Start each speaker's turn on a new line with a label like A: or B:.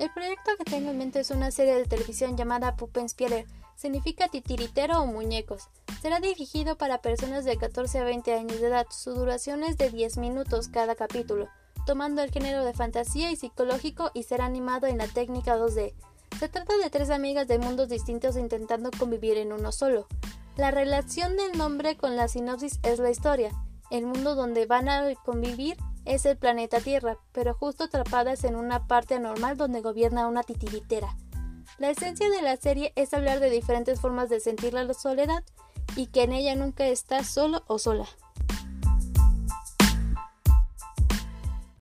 A: El proyecto que tengo en mente es una serie de televisión llamada Puppenspieler, significa titiritero o muñecos. Será dirigido para personas de 14 a 20 años de edad. Su duración es de 10 minutos cada capítulo, tomando el género de fantasía y psicológico y será animado en la técnica 2D. Se trata de tres amigas de mundos distintos intentando convivir en uno solo. La relación del nombre con la sinopsis es la historia. El mundo donde van a convivir es el planeta Tierra, pero justo atrapadas en una parte anormal donde gobierna una titiritera. La esencia de la serie es hablar de diferentes formas de sentir la soledad y que en ella nunca estás solo o sola.